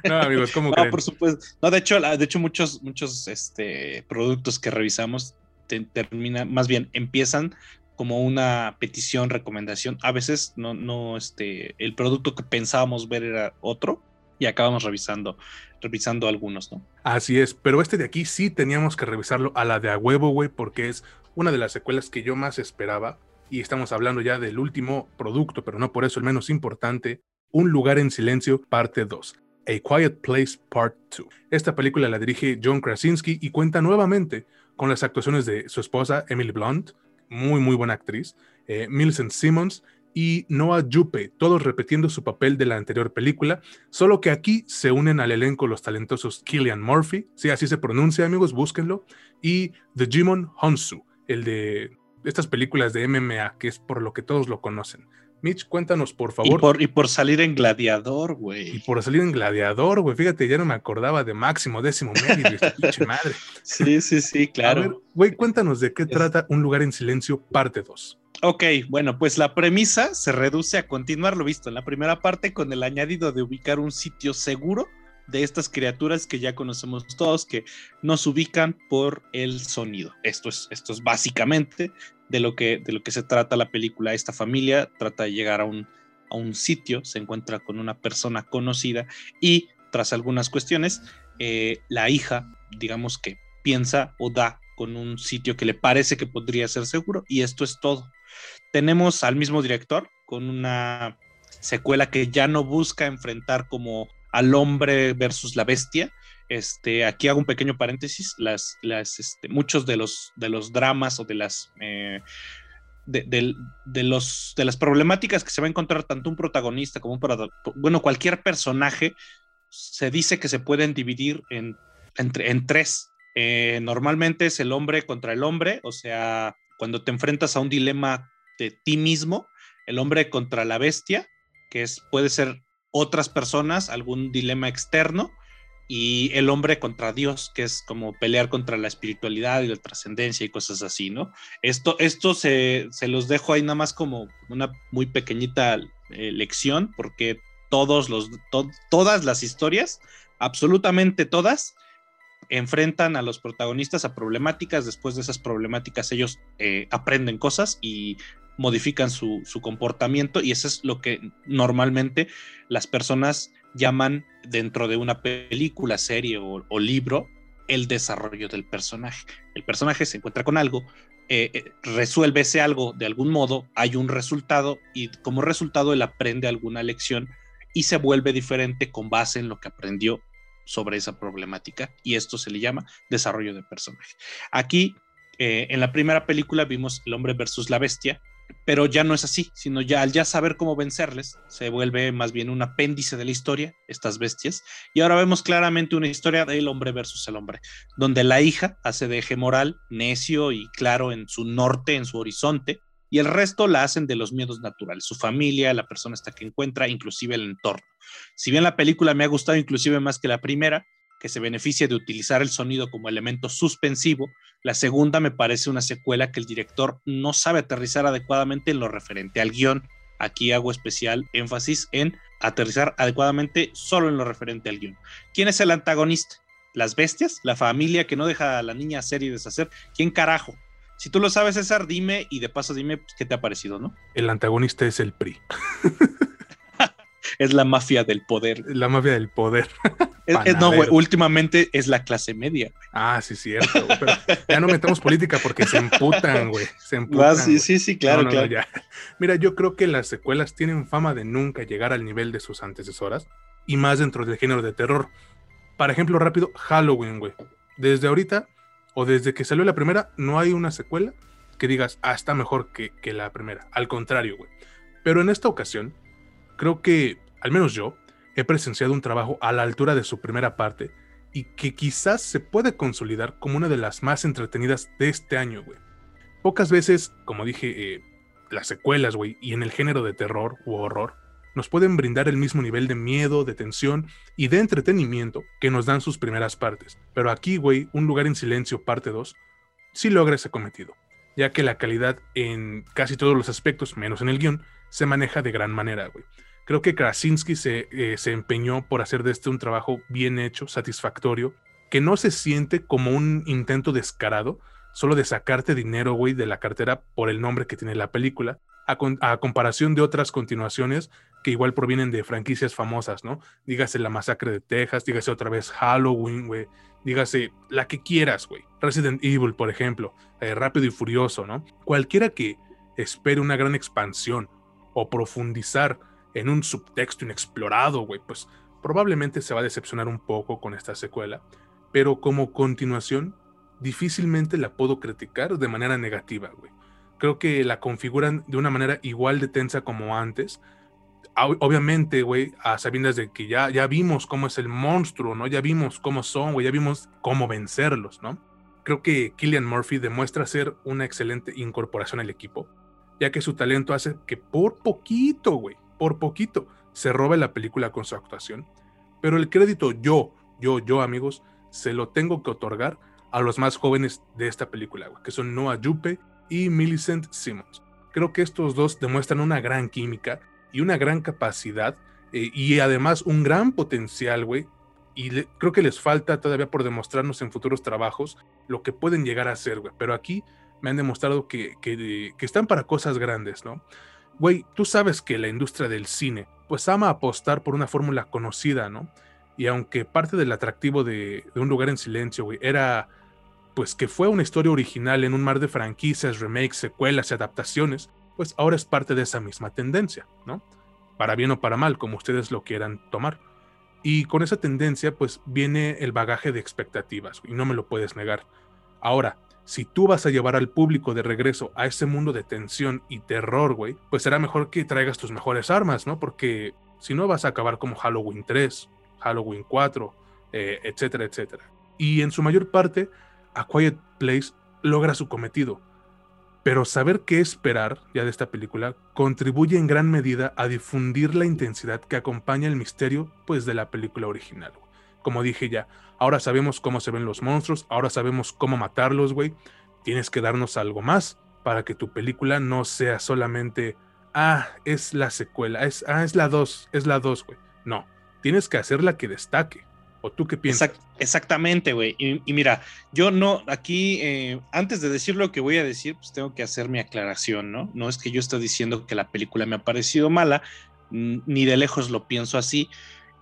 no, amigos, ¿cómo No, por supuesto. No, de hecho, de hecho muchos, muchos este, productos que revisamos terminan, más bien, empiezan como una petición, recomendación. A veces no, no, este, el producto que pensábamos ver era otro y acabamos revisando, revisando algunos, ¿no? Así es, pero este de aquí sí teníamos que revisarlo a la de a huevo, güey, porque es una de las secuelas que yo más esperaba. Y estamos hablando ya del último producto, pero no por eso el menos importante, Un lugar en silencio, parte 2. A Quiet Place Part 2. Esta película la dirige John Krasinski y cuenta nuevamente con las actuaciones de su esposa Emily Blunt, muy, muy buena actriz, eh, Millicent Simmons y Noah Jupe, todos repitiendo su papel de la anterior película, solo que aquí se unen al elenco los talentosos Killian Murphy, sí, así se pronuncia, amigos, búsquenlo, y The Jimon Honsu, el de estas películas de MMA, que es por lo que todos lo conocen. Mitch, cuéntanos, por favor. Y por, salir en Gladiador, güey. Y por salir en Gladiador, güey. Fíjate, ya no me acordaba de Máximo Décimo Medio, pinche madre. Sí, sí, sí, claro. Güey, cuéntanos de qué trata Un Lugar en Silencio, parte 2. Ok, bueno, pues la premisa se reduce a continuar lo visto en la primera parte con el añadido de ubicar un sitio seguro de estas criaturas que ya conocemos todos, que nos ubican por el sonido. Esto es, esto es básicamente de lo, que, de lo que se trata la película. Esta familia trata de llegar a un, a un sitio, se encuentra con una persona conocida y tras algunas cuestiones, eh, la hija, digamos que piensa o da con un sitio que le parece que podría ser seguro y esto es todo. Tenemos al mismo director con una secuela que ya no busca enfrentar como al hombre versus la bestia. Este, aquí hago un pequeño paréntesis. Las, este, muchos de los, de los dramas o de las, eh, de, los, de las problemáticas que se va a encontrar tanto un protagonista como un bueno, cualquier personaje, se dice que se pueden dividir en, en tres. Eh, normalmente es el hombre contra el hombre, o sea, cuando te enfrentas a un dilema de ti mismo, el hombre contra la bestia, que es, puede ser otras personas, algún dilema externo, y el hombre contra Dios, que es como pelear contra la espiritualidad y la trascendencia y cosas así, ¿no? Esto, esto se, los dejo ahí nada más como una muy pequeñita eh, lección, porque todos los, todas las historias, absolutamente todas, enfrentan a los protagonistas a problemáticas, después de esas problemáticas ellos eh, aprenden cosas y modifican su, comportamiento y eso es lo que normalmente las personas llaman dentro de una película, serie o, libro el desarrollo del personaje. El personaje se encuentra con algo, eh, eh, resuelve ese algo de algún modo, hay un resultado y como resultado él aprende alguna lección y se vuelve diferente con base en lo que aprendió sobre esa problemática y esto se le llama desarrollo de personaje. Aquí, eh, en la primera película vimos el hombre versus la bestia, pero ya no es así, sino ya al ya saber cómo vencerles, se vuelve más bien un apéndice de la historia, estas bestias, y ahora vemos claramente una historia del hombre versus el hombre, donde la hija hace de eje moral, necio y claro en su norte, en su horizonte, y el resto la hacen de los miedos naturales, su familia, la persona hasta que encuentra, inclusive el entorno. Si bien la película me ha gustado inclusive más que la primera, que se beneficia de utilizar el sonido como elemento suspensivo, la segunda me parece una secuela que el director no sabe aterrizar adecuadamente en lo referente al guion. Aquí hago especial énfasis en aterrizar adecuadamente solo en lo referente al guion. ¿Quién es el antagonista? ¿Las bestias? ¿La familia que no deja a la niña hacer y deshacer? ¿Quién carajo? Si tú lo sabes, César, dime y de paso dime pues, qué te ha parecido, ¿no? El antagonista es el PRI. es la mafia del poder. La mafia del poder. no, güey, últimamente es la clase media. Ah, sí, cierto. Pero ya no metemos política porque se emputan, güey. Se emputan. sí, sí, sí, claro, claro. Mira, yo creo que las secuelas tienen fama de nunca llegar al nivel de sus antecesoras y más dentro del género de terror. Por ejemplo, rápido, Halloween, güey. Desde ahorita o desde que salió la primera, no hay una secuela que digas, ah, está mejor que, que la primera. Al contrario, güey. Pero en esta ocasión, creo que, al menos yo, he presenciado un trabajo a la altura de su primera parte y que quizás se puede consolidar como una de las más entretenidas de este año, güey. Pocas veces, como dije, eh, las secuelas, güey, y en el género de terror u horror, nos pueden brindar el mismo nivel de miedo, de tensión y de entretenimiento que nos dan sus primeras partes. Pero aquí, güey, Un lugar en silencio, parte 2, sí logra ese cometido, ya que la calidad en casi todos los aspectos, menos en el guion, se maneja de gran manera, güey. Creo que Krasinski se, eh, se empeñó por hacer de este un trabajo bien hecho, satisfactorio, que no se siente como un intento descarado, solo de sacarte dinero, güey, de la cartera por el nombre que tiene la película, a, comparación de otras continuaciones que igual provienen de franquicias famosas, ¿no? Dígase La Masacre de Texas, dígase otra vez Halloween, güey, dígase la que quieras, güey. Resident Evil, por ejemplo, eh, Rápido y Furioso, ¿no? Cualquiera que espere una gran expansión o profundizar en un subtexto inexplorado, güey, pues probablemente se va a decepcionar un poco con esta secuela, pero como continuación, difícilmente la puedo criticar de manera negativa, güey creo que la configuran de una manera igual de tensa como antes. Obviamente, güey, a sabiendas de que ya, ya vimos cómo es el monstruo, ¿no? Ya vimos cómo son, güey, ya vimos cómo vencerlos, ¿no? Creo que Killian Murphy demuestra ser una excelente incorporación al equipo, ya que su talento hace que por poquito, güey, por poquito, se robe la película con su actuación. Pero el crédito yo, yo, yo, amigos, se lo tengo que otorgar a los más jóvenes de esta película, güey, que son Noah Jupe y Millicent Simmons. Creo que estos dos demuestran una gran química y una gran capacidad eh, y además un gran potencial, güey. Y creo que les falta todavía por demostrarnos en futuros trabajos lo que pueden llegar a ser, güey. Pero aquí me han demostrado que, que, que están para cosas grandes, ¿no? Güey, tú sabes que la industria del cine, pues ama apostar por una fórmula conocida, ¿no? Y aunque parte del atractivo de, Un lugar en silencio, güey, era pues que fue una historia original en un mar de franquicias, remakes, secuelas y adaptaciones, pues ahora es parte de esa misma tendencia, ¿no? Para bien o para mal, como ustedes lo quieran tomar. Y con esa tendencia, pues viene el bagaje de expectativas, y no me lo puedes negar. Ahora, si tú vas a llevar al público de regreso a ese mundo de tensión y terror, güey, pues será mejor que traigas tus mejores armas, ¿no? Porque si no vas a acabar como Halloween 3, Halloween 4, eh, etcétera, etcétera. Y en su mayor parte, A Quiet Place logra su cometido. Pero saber qué esperar ya de esta película contribuye en gran medida a difundir la intensidad que acompaña el misterio pues de la película original. Como dije ya, ahora sabemos cómo se ven los monstruos, ahora sabemos cómo matarlos, güey. Tienes que darnos algo más para que tu película no sea solamente, ah, es la secuela, es, ah, es la 2, es la 2, güey. No, tienes que hacerla que destaque. ¿O tú qué piensas? exactamente, güey. Y, mira, yo no, aquí, eh, antes de decir lo que voy a decir, pues tengo que hacer mi aclaración, ¿no? No es que yo esté diciendo que la película me ha parecido mala, ni de lejos lo pienso así.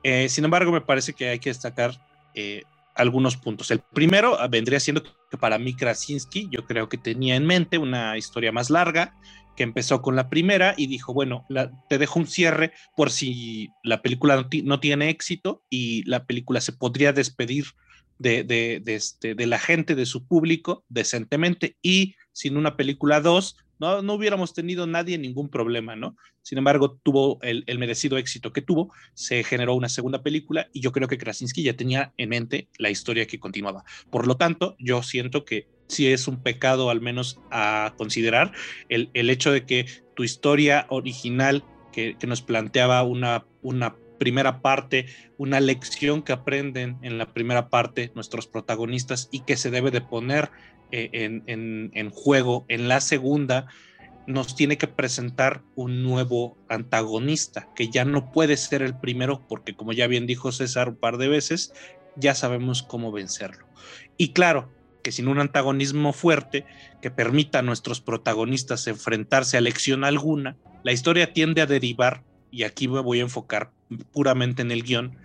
Eh, sin embargo, me parece que hay que destacar eh, algunos puntos. El primero ah, vendría siendo que para mí Krasinski, yo creo que tenía en mente una historia más larga, que empezó con la primera y dijo, bueno, te dejo un cierre por si la película no, tiene éxito y la película se podría despedir de, de, este, de la gente, de su público, decentemente y sin una película 2, no, no hubiéramos tenido nadie ningún problema, ¿no? Sin embargo, tuvo el, el, merecido éxito que tuvo, se generó una segunda película y yo creo que Krasinski ya tenía en mente la historia que continuaba. Por lo tanto, yo siento que sí es un pecado al menos a considerar el, el hecho de que tu historia original que, que nos planteaba una, una primera parte, una lección que aprenden en la primera parte nuestros protagonistas y que se debe de poner eh, en, en, en, juego en la segunda, nos tiene que presentar un nuevo antagonista, que ya no puede ser el primero, porque como ya bien dijo César un par de veces, ya sabemos cómo vencerlo. Y claro, que sin un antagonismo fuerte que permita a nuestros protagonistas enfrentarse a lección alguna, la historia tiende a derivar, y aquí me voy a enfocar puramente en el guion,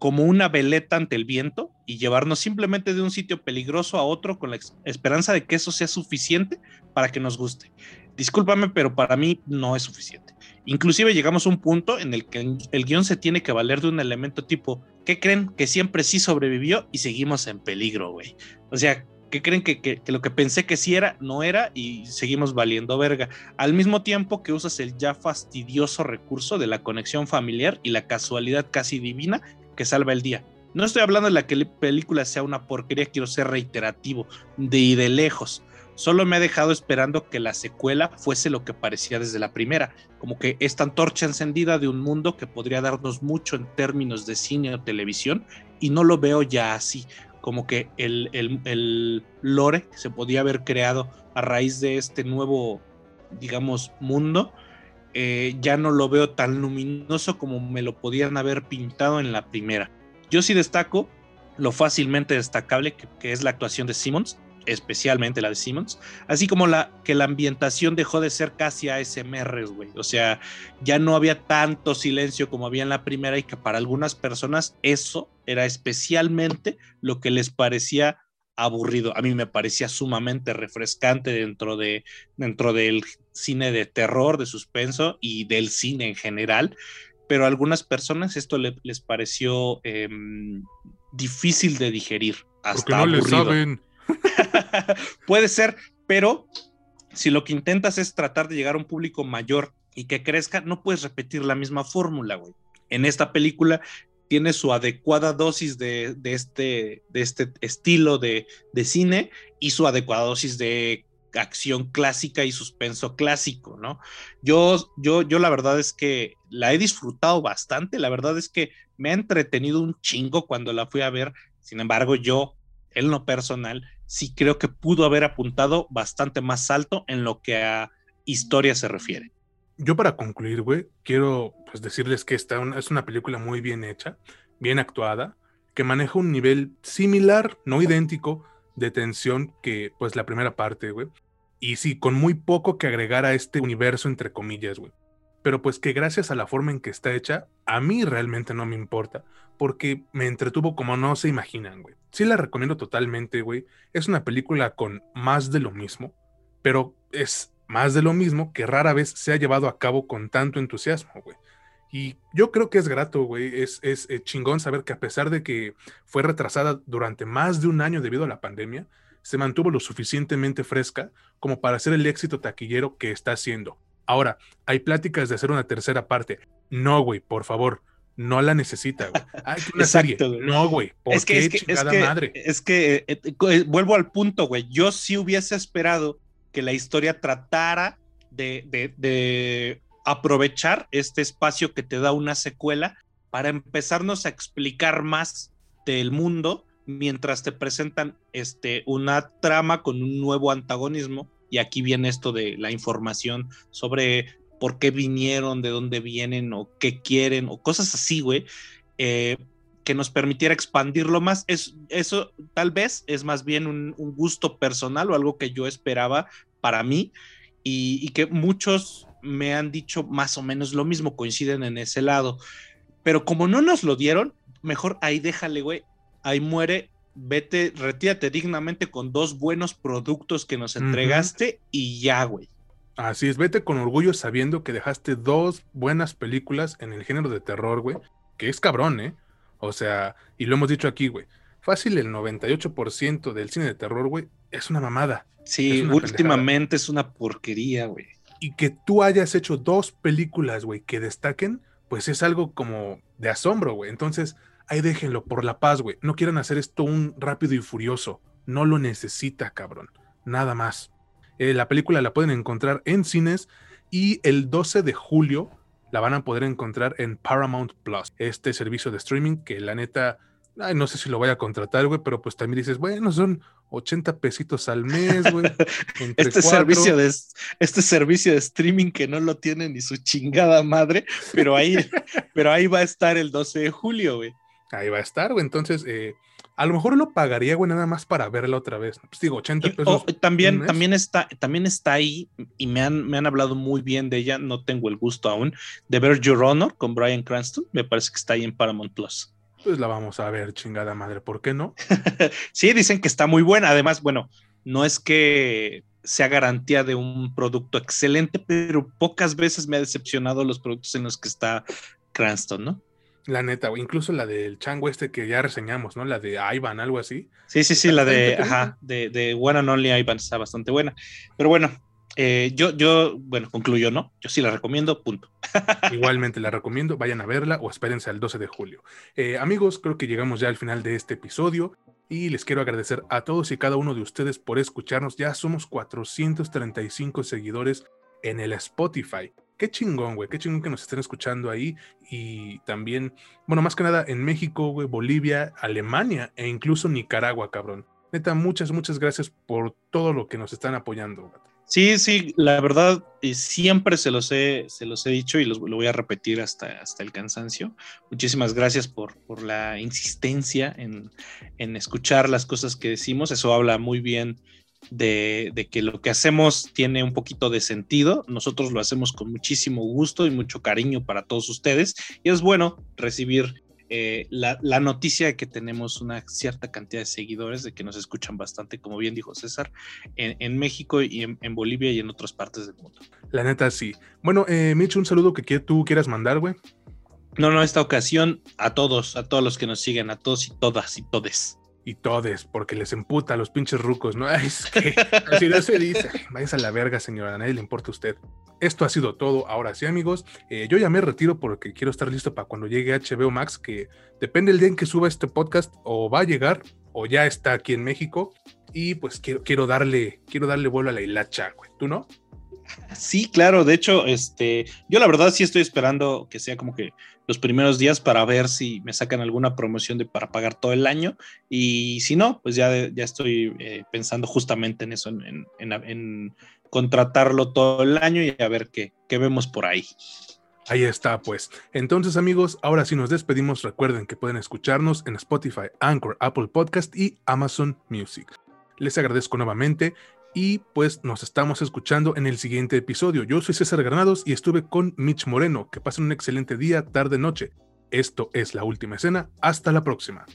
como una veleta ante el viento y llevarnos simplemente de un sitio peligroso a otro con la esperanza de que eso sea suficiente para que nos guste. Discúlpame, pero para mí no es suficiente. Inclusive llegamos a un punto en el que el guion se tiene que valer de un elemento tipo, ¿qué creen? Que siempre sí sobrevivió y seguimos en peligro, güey. O sea, ¿qué creen que, lo que pensé que sí era, no era y seguimos valiendo verga? Al mismo tiempo que usas el ya fastidioso recurso de la conexión familiar y la casualidad casi divina que salva el día. No estoy hablando de la que la película sea una porquería, quiero ser reiterativo, de y de lejos solo me ha dejado esperando que la secuela fuese lo que parecía desde la primera, como que esta antorcha encendida de un mundo que podría darnos mucho en términos de cine o televisión, y no lo veo ya así, como que el, el, lore que se podía haber creado a raíz de este nuevo, digamos, mundo, eh, ya no lo veo tan luminoso como me lo podían haber pintado en la primera. Yo sí destaco lo fácilmente destacable que es la actuación de Simmons especialmente la de Simmons, así como la que la ambientación dejó de ser casi ASMR, güey. O sea, ya no había tanto silencio como había en la primera y que para algunas personas eso era especialmente lo que les parecía aburrido. A mí me parecía sumamente refrescante dentro de dentro del cine de terror, de suspenso y del cine en general. Pero a algunas personas esto les pareció em, difícil de digerir. Hasta Porque no le saben. Puede ser, pero si lo que intentas es tratar de llegar a un público mayor y que crezca, no puedes repetir la misma fórmula, güey. En esta película tiene su adecuada dosis de, este, de este estilo de, cine y su adecuada dosis de acción clásica y suspenso clásico, ¿no? Yo, yo, yo la verdad es que la he disfrutado bastante, la verdad es que me ha entretenido un chingo cuando la fui a ver, sin embargo yo, en lo personal, sí creo que pudo haber apuntado bastante más alto en lo que a historia se refiere. Yo para concluir, güey, quiero pues, decirles que esta es una película muy bien hecha, bien actuada, que maneja un nivel similar, no idéntico, de tensión que pues la primera parte, güey. Y sí, con muy poco que agregar a este universo, entre comillas, güey. Pero pues que gracias a la forma en que está hecha, a mí realmente no me importa, porque me entretuvo como no se imaginan, güey. Sí la recomiendo totalmente, güey. Es una película con más de lo mismo, pero es más de lo mismo que rara vez se ha llevado a cabo con tanto entusiasmo, güey. Y yo creo que es grato, güey. Es, es, eh, chingón saber que a pesar de que fue retrasada durante más de un año debido a la pandemia, se mantuvo lo suficientemente fresca como para hacer el éxito taquillero que está haciendo. Ahora, hay pláticas de hacer una tercera parte. No, güey, por favor, no la necesita, güey. Hay una serie. No, güey. ¿Por es que, es que, es que, madre? Es que eh, eh, vuelvo al punto, güey. Yo sí hubiese esperado que la historia tratara de, de, de aprovechar este espacio que te da una secuela para empezarnos a explicar más del mundo mientras te presentan este, una trama con un nuevo antagonismo. Y aquí viene esto de la información sobre por qué vinieron, de dónde vienen o qué quieren o cosas así, güey, eh, que nos permitiera expandirlo más. Es, eso tal vez es más bien un, gusto personal o algo que yo esperaba para mí y, que muchos me han dicho más o menos lo mismo, coinciden en ese lado. Pero como no nos lo dieron, mejor ahí déjale, güey, ahí muere, vete, retírate dignamente con dos buenos productos que nos entregaste y ya, güey. Así es, vete con orgullo sabiendo que dejaste dos buenas películas en el género de terror, güey, que es cabrón, ¿eh? O sea, y lo hemos dicho aquí, güey. Fácil, el 98% del cine de terror, güey, es una mamada. Sí, últimamente es una porquería, güey. Y que tú hayas hecho dos películas, güey, que destaquen, pues es algo como de asombro, güey. Entonces, ahí déjenlo, por la paz, güey. No quieran hacer esto un rápido y furioso. No lo necesita, cabrón. Nada más. Eh, la película la pueden encontrar en cines y el 12 de julio la van a poder encontrar en Paramount Plus, este servicio de streaming que la neta, no sé si lo voy a contratar, güey, pero pues también dices, bueno, son 80 pesitos al mes, güey. este, servicio de, este servicio de streaming que no lo tiene ni su chingada madre, pero ahí, pero ahí va a estar el 12 de julio, güey ahí va a estar, güey. Entonces, eh, a lo mejor lo pagaría, güey, nada más para verla otra vez. Pues digo, 80 pesos. también, también, está, también está ahí y me han, me han hablado muy bien de ella. No tengo el gusto aún de ver Your Honor con Brian Cranston. Me parece que está ahí en Paramount Plus. Pues la vamos a ver, chingada madre. ¿Por qué no? sí, dicen que está muy buena. Además, bueno, no es que sea garantía de un producto excelente, pero pocas veces me ha decepcionado los productos en los que está Cranston, ¿no? La neta, incluso la del chango este que ya reseñamos, ¿no? La de Ivan, algo así. Sí, sí, sí, la de, ajá, de, de One and Only Ivan está bastante buena. Pero bueno, eh, yo, yo, bueno, concluyo, ¿no? Yo sí la recomiendo, punto. Igualmente la recomiendo, vayan a verla o espérense al 12 de julio. Eh, amigos, creo que llegamos ya al final de este episodio y les quiero agradecer a todos y cada uno de ustedes por escucharnos. Ya somos 435 seguidores en el Spotify qué chingón, güey, qué chingón que nos estén escuchando ahí. Y también, bueno, más que nada en México, güey, Bolivia, Alemania e incluso Nicaragua, cabrón. Neta, muchas, muchas gracias por todo lo que nos están apoyando. Sí, sí, la verdad, siempre se los he, se los he dicho y lo voy a repetir hasta, hasta el cansancio. Muchísimas gracias por, por la insistencia en, en escuchar las cosas que decimos. Eso habla muy bien de, que lo que hacemos tiene un poquito de sentido. Nosotros lo hacemos con muchísimo gusto y mucho cariño para todos ustedes. Y es bueno recibir eh, la, noticia de que tenemos una cierta cantidad de seguidores, de que nos escuchan bastante, como bien dijo César, en, México y en, Bolivia y en otras partes del mundo. La neta, sí. Bueno, eh, Mitch, un saludo que tú quieras mandar, güey. No, no, esta ocasión a todos, a todos los que nos siguen, a todos y todas y todes y todes, porque les emputa a los pinches rucos, ¿no? Es que así no se dice. Vayas a la verga, señora, a nadie le importa a usted. Esto ha sido todo. Ahora sí, amigos, eh, yo ya me retiro porque quiero estar listo para cuando llegue HBO Max, que depende del día en que suba este podcast, o va a llegar, o ya está aquí en México. Y pues quiero, quiero darle, quiero darle vuelo a la hilacha, güey. ¿Tú no? Sí, claro. De hecho, este, yo la verdad sí estoy esperando que sea como que los primeros días para ver si me sacan alguna promoción de para pagar todo el año y si no, pues ya, ya estoy eh, pensando justamente en eso, en, contratarlo todo el año y a ver qué, qué vemos por ahí. Ahí está, pues. Entonces, amigos, ahora sí nos despedimos. Recuerden que pueden escucharnos en Spotify, Anchor, Apple Podcast y Amazon Music. Les agradezco nuevamente y pues nos estamos escuchando en el siguiente episodio. Yo soy César Granados y estuve con Mitch Moreno. Que pasen un excelente día, tarde, noche. Esto es la última escena. Hasta la próxima.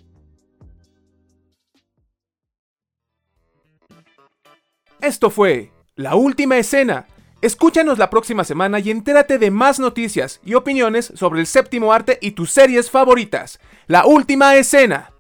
Esto fue La Última Escena. Escúchanos la próxima semana y entérate de más noticias y opiniones sobre el séptimo arte y tus series favoritas. La Última Escena.